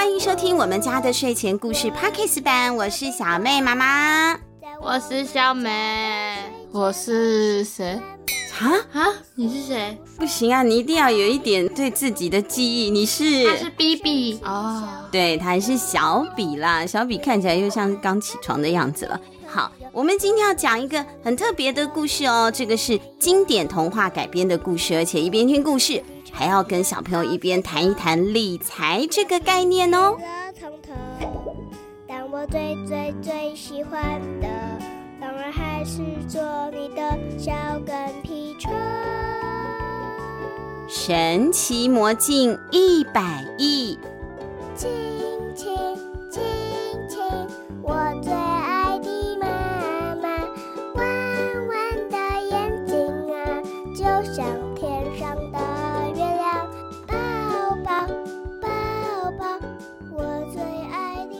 欢迎收听我们家的睡前故事 Podcast 版，我是小妹妈妈，我是小美，我是谁？啊啊！你是谁？不行啊，你一定要有一点对自己的记忆。你是？他是 BB 哦，对，他还是小比啦。小比看起来又像刚起床的样子了。好，我们今天要讲一个很特别的故事哦。这个是经典童话改编的故事，而且一边听故事，还要跟小朋友一边谈一谈理财这个概念哦。但我最最最喜欢的，当然还是做你的小跟屁虫。神奇魔镜一百亿，亲亲亲亲，我最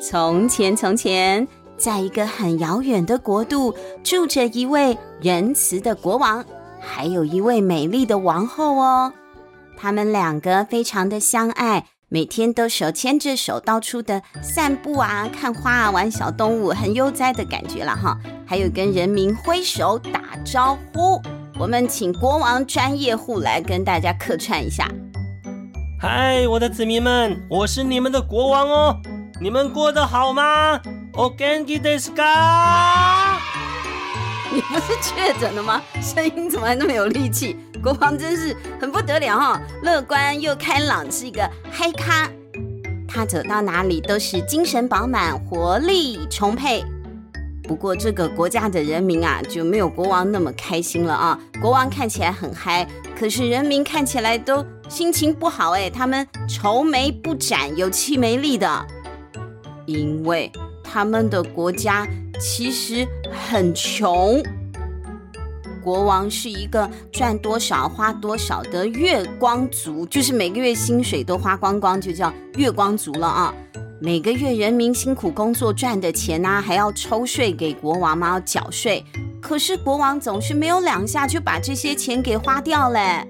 从前从前，在一个很遥远的国度，住着一位仁慈的国王，还有一位美丽的王后哦。他们两个非常的相爱，每天都手牵着手到处的散步啊、看花啊、玩小动物，很悠哉的感觉了哈。还有跟人民挥手打招呼。我们请国王专业户来跟大家客串一下。嗨，我的子民们，我是你们的国王哦。你们过得好吗？お元気ですか？你不是确诊了吗？声音怎么还那么有力气？国王真是很不得了哈，乐观又开朗，是一个嗨咖。他走到哪里都是精神饱满、活力充沛。不过这个国家的人民啊，就没有国王那么开心了啊。国王看起来很嗨，可是人民看起来都心情不好哎，他们愁眉不展、有气没力的， 因为他们的国家其实很穷。国王是一个赚多少花多少的月光族，就是每个月薪水都花光光，就叫月光族了啊！每个月人民辛苦工作赚的钱啊，还要抽税给国王吗？要缴税。可是国王总是没有两下就把这些钱给花掉嘞。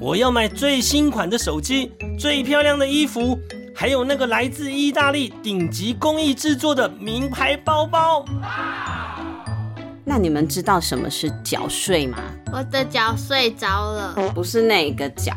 我要买最新款的手机、最漂亮的衣服，还有那个来自意大利顶级工艺制作的名牌包包。那你们知道什么是缴税吗？我的脚睡着了，不是那个脚。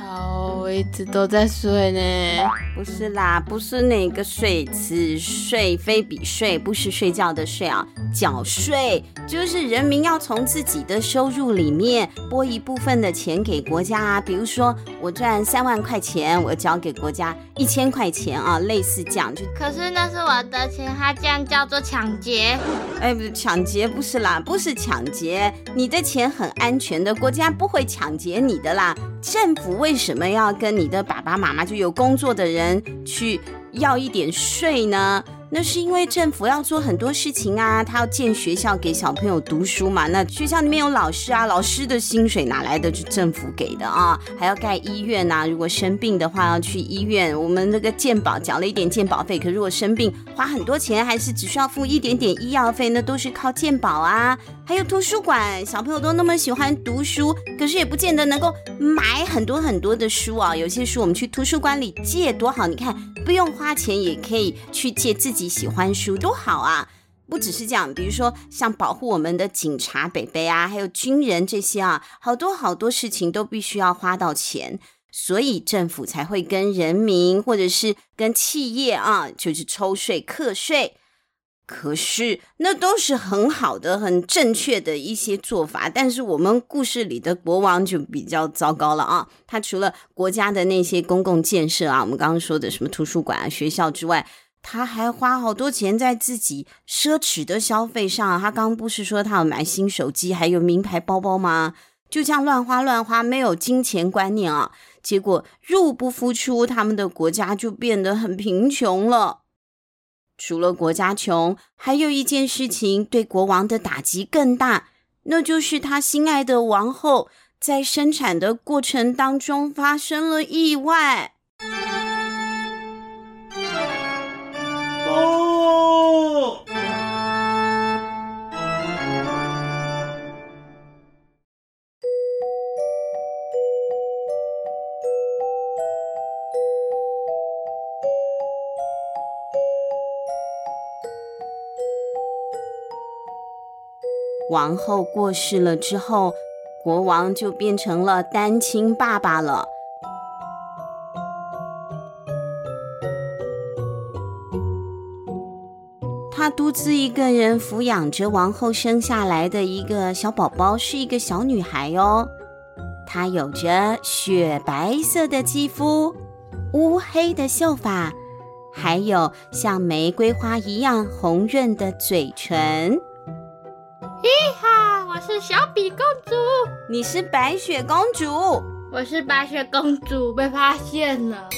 好，我一直都在睡呢。不是啦，不是那个睡，此睡非彼睡，不是睡觉的睡啊。缴税就是人民要从自己的收入里面拨一部分的钱给国家啊。比如说我赚三万块钱，我交给国家一千块钱啊，类似这样。就可是那是我的钱，他这样叫做抢劫。哎，不是抢劫，不是啦，不是抢劫，你的钱很安全的，国家不会抢劫你的啦。政府为什么要跟你的爸爸妈妈就有工作的人去要一点税呢？那是因为政府要做很多事情啊，他要建学校给小朋友读书嘛。那学校里面有老师啊，老师的薪水哪来的？是政府给的啊。还要盖医院呐，如果生病的话要去医院，我们那个健保缴了一点健保费，可如果生病花很多钱，还是只需要付一点点医药费，那都是靠健保啊。还有图书馆，小朋友都那么喜欢读书，可是也不见得能够买很多很多的书啊。有些书我们去图书馆里借多好，你看不用花钱也可以去借自己。喜欢书多好啊！不只是这样，比如说像保护我们的警察北北啊，还有军人这些啊，好多好多事情都必须要花到钱，所以政府才会跟人民或者是跟企业啊，就是抽税课税。可是那都是很好的、很正确的一些做法，但是我们故事里的国王就比较糟糕了啊！他除了国家的那些公共建设啊，我们刚刚说的什么图书馆啊、学校之外，他还花好多钱在自己奢侈的消费上。他刚不是说他要买新手机，还有名牌包包吗？就这样乱花乱花，没有金钱观念啊！结果入不敷出，他们的国家就变得很贫穷了。除了国家穷，还有一件事情对国王的打击更大，那就是他心爱的王后在生产的过程当中发生了意外。王后过世了之后，国王就变成了单亲爸爸了。他独自一个人抚养着王后生下来的一个小宝宝，是一个小女孩哦。她有着雪白色的肌肤，乌黑的秀发，还有像玫瑰花一样红润的嘴唇。是小比公主，你是白雪公主，我是白雪公主，被发现了。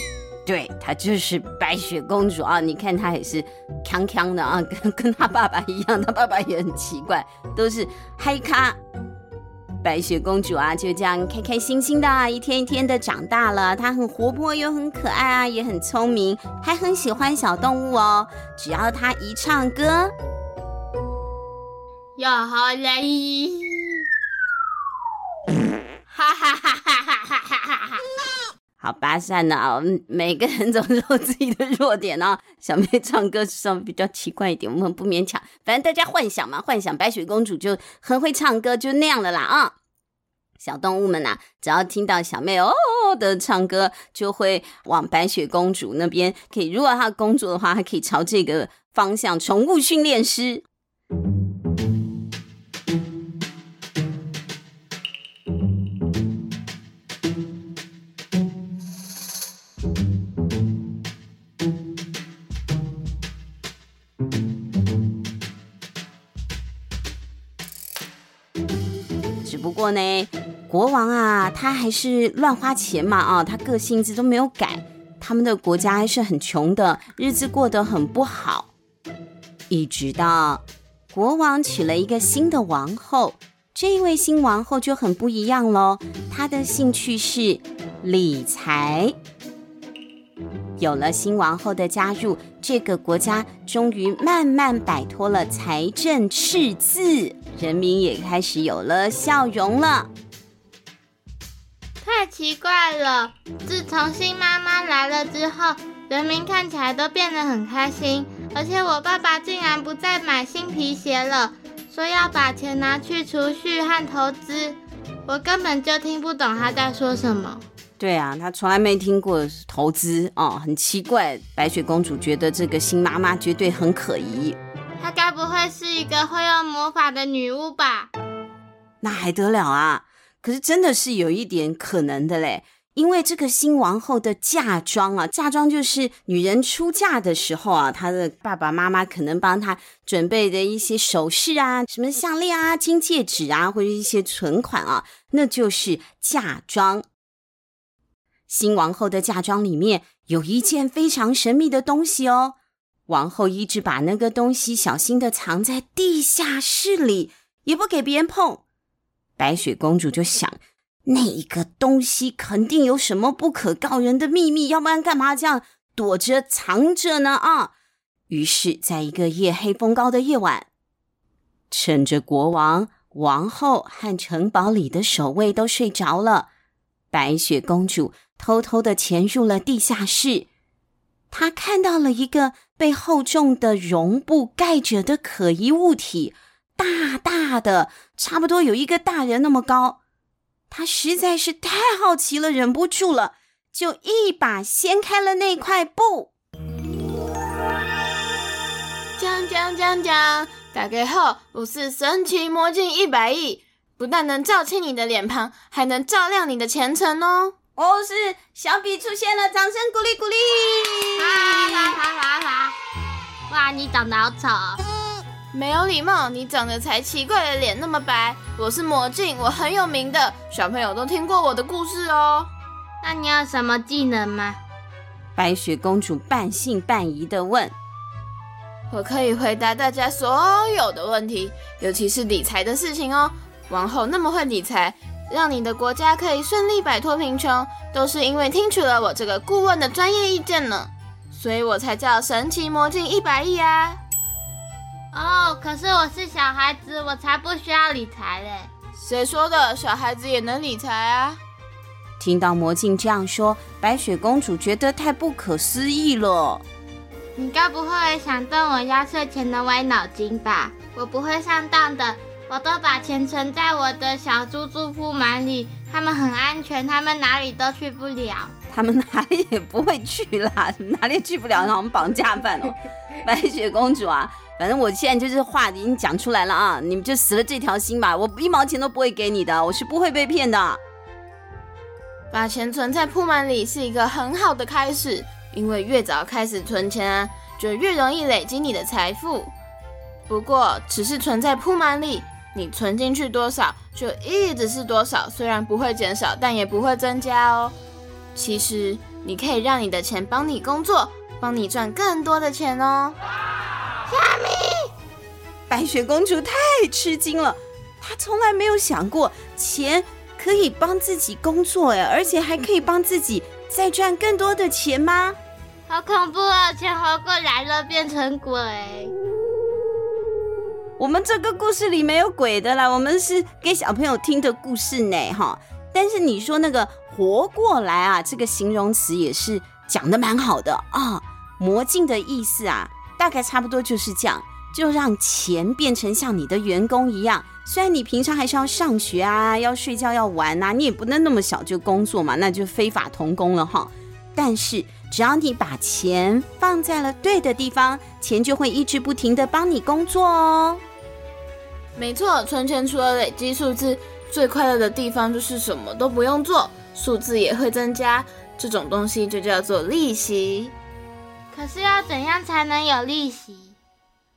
对，她就是白雪公主啊！你看她也是锵锵的啊，跟 跟她爸爸一样，她爸爸也很奇怪，都是嗨咖。白雪公主啊，就这样开开心心的，啊一天一天的长大了。她很活泼又很可爱啊，也很聪明，还很喜欢小动物哦。只要她一唱歌，又好嘞！哈哈哈哈哈哈哈哈！好吧，算了，每个人总是有自己的弱点哦。小妹唱歌稍微比较奇怪一点，我们不勉强。反正大家幻想嘛，幻想白雪公主就很会唱歌，就那样的啦啊。小动物们呐、啊，只要听到小妹哦的唱歌，就会往白雪公主那边。可以，如果她工作的话，还可以朝这个方向。宠物训练师。呢，国王啊，他还是乱花钱嘛啊，他个性子都没有改，他们的国家还是很穷的，日子过得很不好。一直到国王娶了一个新的王后，这位新王后就很不一样喽，她的兴趣是理财。有了新王后的加入，这个国家终于慢慢摆脱了财政赤字。人民也开始有了笑容了。太奇怪了！自从新妈妈来了之后，人民看起来都变得很开心。而且我爸爸竟然不再买新皮鞋了，说要把钱拿去储蓄和投资。我根本就听不懂他在说什么。对啊，他从来没听过投资哦，很奇怪。白雪公主觉得这个新妈妈绝对很可疑。她该不会是一个会用魔法的女巫吧？那还得了啊！可是真的是有一点可能的嘞，因为这个新王后的嫁妆啊，嫁妆就是女人出嫁的时候啊，她的爸爸妈妈可能帮她准备的一些首饰啊，什么项链啊、金戒指啊，或者一些存款啊，那就是嫁妆。新王后的嫁妆里面有一件非常神秘的东西哦。王后一直把那个东西小心的藏在地下室里，也不给别人碰。白雪公主就想，那一个东西肯定有什么不可告人的秘密，要不然干嘛这样躲着藏着呢？啊！于是，在一个夜黑风高的夜晚，趁着国王、王后和城堡里的守卫都睡着了，白雪公主偷偷的潜入了地下室。他看到了一个被厚重的绒布盖着的可疑物体，大大的，差不多有一个大人那么高。他实在是太好奇了，忍不住了，就一把掀开了那块布。锵锵锵锵！大家好，我是神奇魔镜一百亿，不但能照清你的脸庞，还能照亮你的前程哦。哦，是小比出现了，掌声鼓励鼓励！哈哈哈哈哈！哇，你长得好丑！没有礼貌，你长得才奇怪的脸那么白。我是魔镜，我很有名的，小朋友都听过我的故事哦。那你有什么技能吗？白雪公主半信半疑的问。我可以回答大家所有的问题，尤其是理财的事情哦。王后那么会理财。让你的国家可以顺利摆脱贫穷，都是因为听取了我这个顾问的专业意见呢，所以我才叫神奇魔镜一百亿啊！哦，可是我是小孩子，我才不需要理财嘞。谁说的？小孩子也能理财啊！听到魔镜这样说，白雪公主觉得太不可思议了。你该不会想动我压岁钱的歪脑筋吧？我不会上当的。我都把钱存在我的小猪猪铺满里，他们很安全，他们哪里都去不了。他们哪里也不会去啦，哪里去不了，让我们绑架犯哦。白雪公主啊，反正我现在就是话已经讲出来了啊，你们就死了这条心吧，我一毛钱都不会给你的，我是不会被骗的。把钱存在铺满里是一个很好的开始，因为越早开始存钱啊，就越容易累积你的财富。不过，只是存在铺满里，你存进去多少就一直是多少，虽然不会减少，但也不会增加哦。其实，你可以让你的钱帮你工作，帮你赚更多的钱哦。虾米？白雪公主太吃惊了，她从来没有想过钱可以帮自己工作哎，而且还可以帮自己再赚更多的钱吗？好恐怖啊！钱活过来了，变成鬼。我们这个故事里没有鬼的啦，我们是给小朋友听的故事呢，哈。但是你说那个活过来啊，这个形容词也是讲得蛮好的啊。魔镜的意思啊，大概差不多就是这样，就让钱变成像你的员工一样。虽然你平常还是要上学啊，要睡觉，要玩呐，你也不能那么小就工作嘛，那就非法童工了哈。但是只要你把钱放在了对的地方，钱就会一直不停地帮你工作哦。没错，存钱除了累积数字，最快乐的地方就是什么都不用做，数字也会增加。这种东西就叫做利息。可是要怎样才能有利息？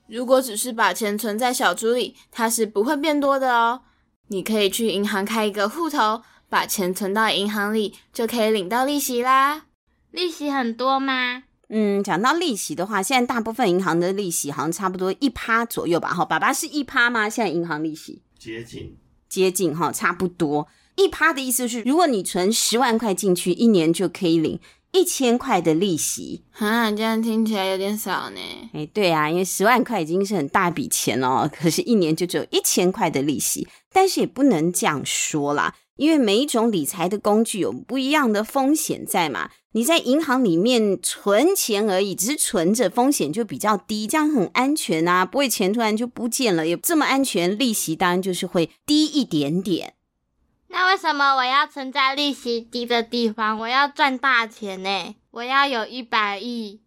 如果只是把钱存在小猪里，它是不会变多的哦。你可以去银行开一个户头，把钱存到银行里，就可以领到利息啦。利息很多吗？嗯，讲到利息的话，现在大部分银行的利息好像差不多一趴左右吧。哈，爸爸是一趴吗？现在银行利息接近，接近哈，差不多一趴的意思是，如果你存十万块进去，一年就可以领一千块的利息。哈，这样听起来有点少呢。哎，对啊，因为十万块已经是很大笔钱了，可是一年就只有一千块的利息。但是也不能这样说啦，因为每一种理财的工具有不一样的风险在嘛。你在银行里面存钱而已，只是存着，风险就比较低，这样很安全啊，不会钱突然就不见了，也这么安全，利息当然就是会低一点点。那为什么我要存在利息低的地方？我要赚大钱呢？我要有一百亿，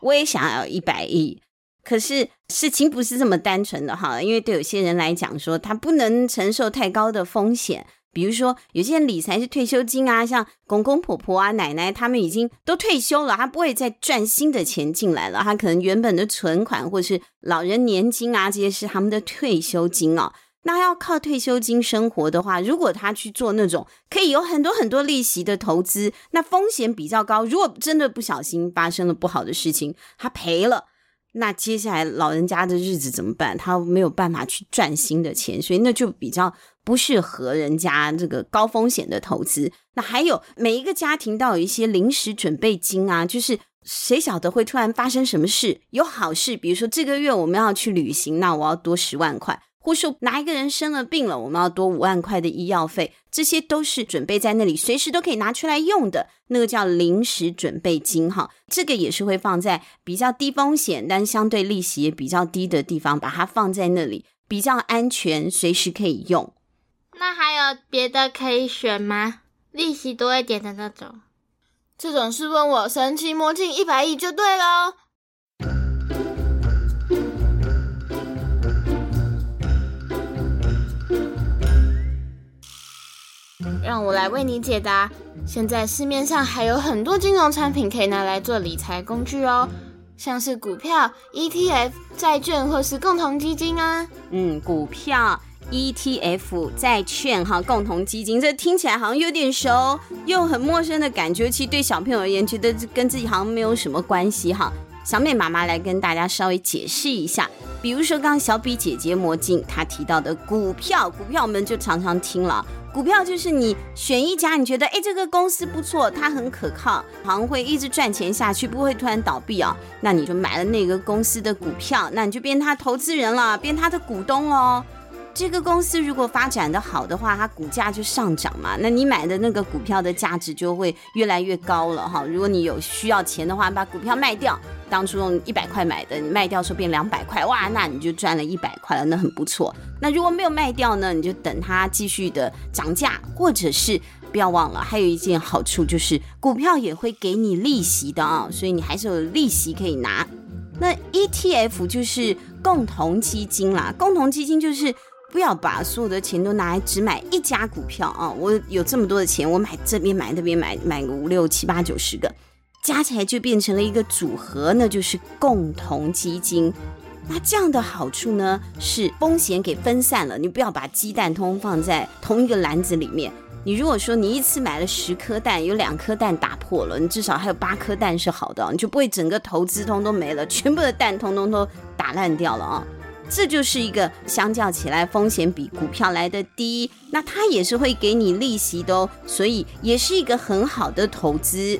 我也想要有一百亿，可是事情不是这么单纯的哈，因为对有些人来讲说，他不能承受太高的风险。比如说，有些人理财是退休金啊，像公公婆婆啊、奶奶，他们已经都退休了，他不会再赚新的钱进来了。他可能原本的存款或是老人年金啊，这些是他们的退休金啊。那要靠退休金生活的话，如果他去做那种可以有很多很多利息的投资，那风险比较高。如果真的不小心发生了不好的事情，他赔了，那接下来老人家的日子怎么办？他没有办法去赚新的钱，所以那就比较。不适合人家这个高风险的投资。那还有每一个家庭都有一些临时准备金啊，就是谁晓得会突然发生什么事？有好事，比如说这个月我们要去旅行，那我要多十万块；或是哪一个人生了病了，我们要多五万块的医药费。这些都是准备在那里，随时都可以拿出来用的，那个叫临时准备金哈。这个也是会放在比较低风险，但相对利息也比较低的地方，把它放在那里比较安全，随时可以用。那还有别的可以选吗？利息多一点的那种？这种是问我神奇魔镜一百亿就对喽。让我来为你解答。现在市面上还有很多金融产品可以拿来做理财工具哦，像是股票、ETF、债券或是共同基金啊。嗯，股票。ETF 债券哈，共同基金，这听起来好像有点熟，又很陌生的感觉。其实对小朋友而言，觉得跟自己好像没有什么关系哈。小美妈妈来跟大家稍微解释一下，比如说刚刚小比姐姐魔镜她提到的股票，股票我们就常常听了。股票就是你选一家，你觉得哎这个公司不错，它很可靠，好像会一直赚钱下去，不会突然倒闭啊，那你就买了那个公司的股票，那你就变他投资人了，变他的股东哦。这个公司如果发展的好的话，它股价就上涨嘛，那你买的那个股票的价值就会越来越高了哈。如果你有需要钱的话，把股票卖掉，当初用一百块买的，你卖掉时候变两百块，哇，那你就赚了一百块了，那很不错。那如果没有卖掉呢，你就等它继续的涨价，或者是不要忘了，还有一件好处就是股票也会给你利息的啊，所以你还是有利息可以拿。那 ETF 就是共同基金啦，共同基金就是。不要把所有的钱都拿来只买一家股票啊！我有这么多的钱，我买这边买那边买，买个五六七八九十个，加起来就变成了一个组合，那就是共同基金。那这样的好处呢，是风险给分散了，你不要把鸡蛋通通放在同一个篮子里面。你如果说你一次买了十颗蛋，有两颗蛋打破了，你至少还有八颗蛋是好的，你就不会整个投资通通没了，全部的蛋通通都打烂掉了啊！这就是一个相较起来风险比股票来的低，那它也是会给你利息的哦，所以也是一个很好的投资。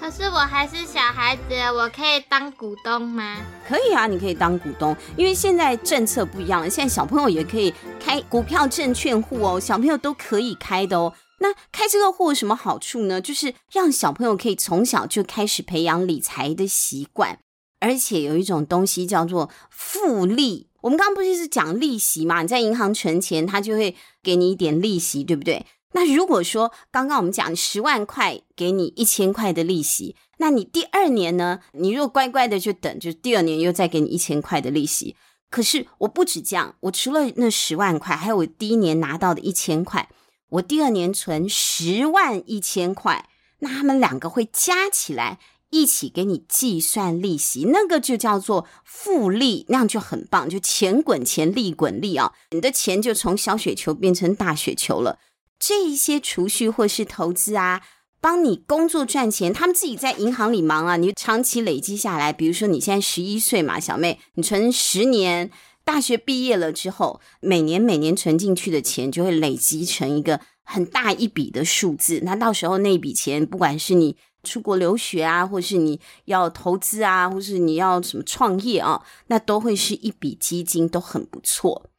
可是我还是小孩子，我可以当股东吗？可以啊，你可以当股东，因为现在政策不一样了，现在小朋友也可以开股票证券户哦，小朋友都可以开的哦。那开这个户有什么好处呢？就是让小朋友可以从小就开始培养理财的习惯，而且有一种东西叫做复利。我们刚刚不是是讲利息嘛？你在银行存钱，他就会给你一点利息，对不对？那如果说刚刚我们讲十万块给你一千块的利息，那你第二年呢？你如果乖乖的就等，就第二年又再给你一千块的利息。可是我不止这样，我除了那十万块，还有我第一年拿到的一千块，我第二年存十万一千块，那他们两个会加起来。一起给你计算利息，那个就叫做复利，那样就很棒，就钱滚钱，利滚利啊！你的钱就从小雪球变成大雪球了。这一些储蓄或是投资啊，帮你工作赚钱，他们自己在银行里忙啊，你长期累积下来，比如说你现在十一岁嘛，小妹，你存十年，大学毕业了之后，每年每年存进去的钱就会累积成一个很大一笔的数字。那到时候那笔钱，不管是你。出国留学啊，或是你要投资啊，或是你要什么创业啊，那都会是一笔基金，都很不错。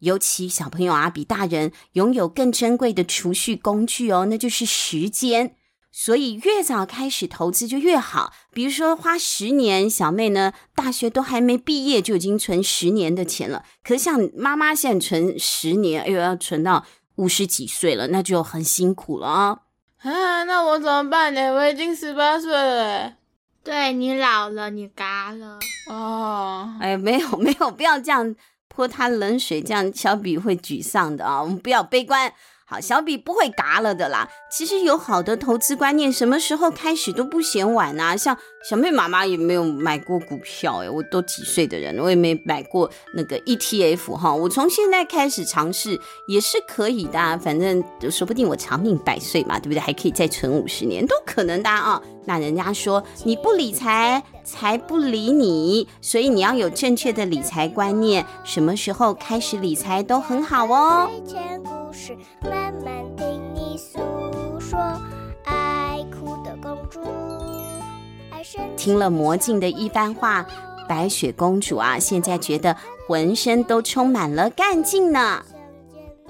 尤其小朋友啊，比大人拥有更珍贵的储蓄工具哦，那就是时间。所以越早开始投资就越好。比如说花十年，小妹呢，大学都还没毕业就已经存十年的钱了。可像妈妈现在存十年，又，要存到五十几岁了，那就很辛苦了啊。啊，那我怎么办呢？我已经十八岁了，对，你老了，你嘎了哦。哎，没有没有，不要这样泼他冷水，这样小比会沮丧的啊。我们不要悲观。好，小比不会嘎了的啦。其实有好的投资观念，什么时候开始都不嫌晚啊。像小妹妈妈也没有买过股票诶，我都几岁的人，我也没买过那个 ETF 哈。我从现在开始尝试也是可以的，反正说不定我长命百岁嘛，对不对？还可以再存五十年，都可能的啊。那人家说你不理财，财不理你，所以你要有正确的理财观念，什么时候开始理财都很好哦。慢慢听你诉说，爱哭的公主。听了魔镜的一番话，白雪公主啊，现在觉得浑身都充满了干劲呢。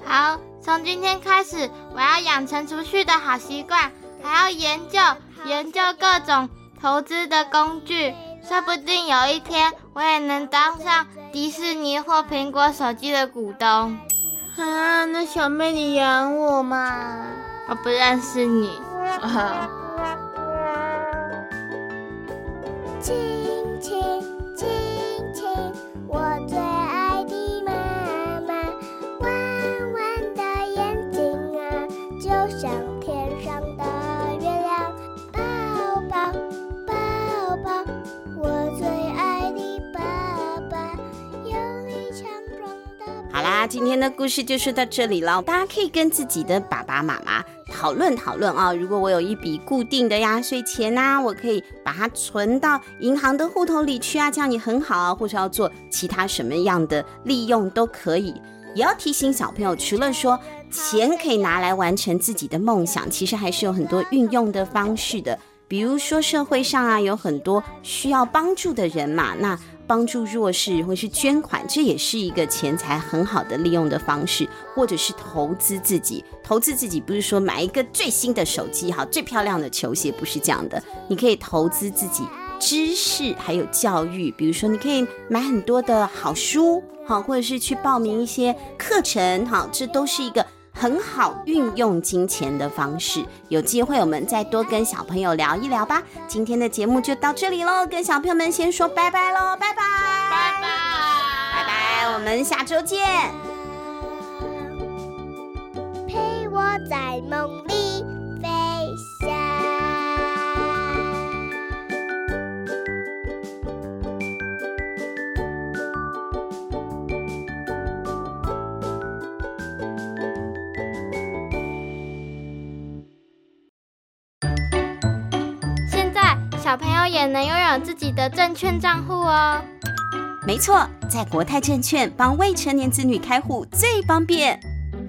好，从今天开始，我要养成储蓄的好习惯，还要研究研究各种投资的工具，说不定有一天我也能当上迪士尼或苹果手机的股东。啊，那小妹你养我嘛？我不认识你。啊。今天的故事就说到这里了。大家可以跟自己的爸爸妈妈讨论讨论啊。如果我有一笔固定的压岁钱啊，我可以把它存到银行的户头里去啊，这样也很好啊。或者要做其他什么样的利用都可以。也要提醒小朋友，除了说钱可以拿来完成自己的梦想，其实还是有很多运用的方式的。比如说社会上啊，有很多需要帮助的人嘛，那。帮助弱势，或是捐款，这也是一个钱财很好的利用的方式，或者是投资自己。投资自己不是说买一个最新的手机，好，最漂亮的球鞋，不是这样的。你可以投资自己知识，还有教育，比如说你可以买很多的好书，好，或者是去报名一些课程，好，这都是一个。很好运用金钱的方式，有机会我们再多跟小朋友聊一聊吧。今天的节目就到这里喽，跟小朋友们先说拜拜喽，拜拜，拜拜，拜拜，我们下周见。陪我在梦里小朋友也能拥有自己的证券账户哦。没错，在国泰证券帮未成年子女开户最方便。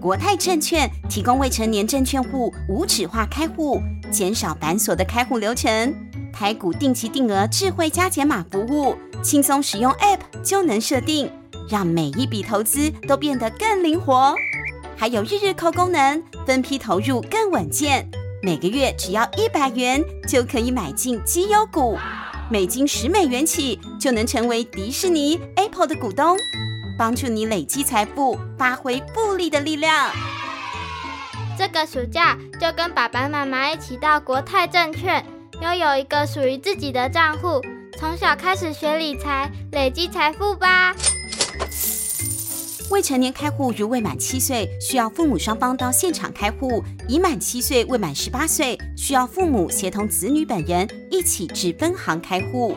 国泰证券提供未成年证券户无纸化开户，减少繁琐的开户流程。台股定期定额智慧加减码服务，轻松使用 App 就能设定，让每一笔投资都变得更灵活。还有日日扣功能，分批投入更稳健。每个月只要一百元就可以买进绩优股，每金十美元起就能成为迪士尼、Apple 的股东，帮助你累积财富，发挥复利的力量。这个暑假就跟爸爸妈妈一起到国泰证券，拥有一个属于自己的账户，从小开始学理财，累积财富吧。未成年开户如未满七岁，需要父母双方到现场开户；已满七岁未满十八岁，需要父母协同子女本人一起至分行开户。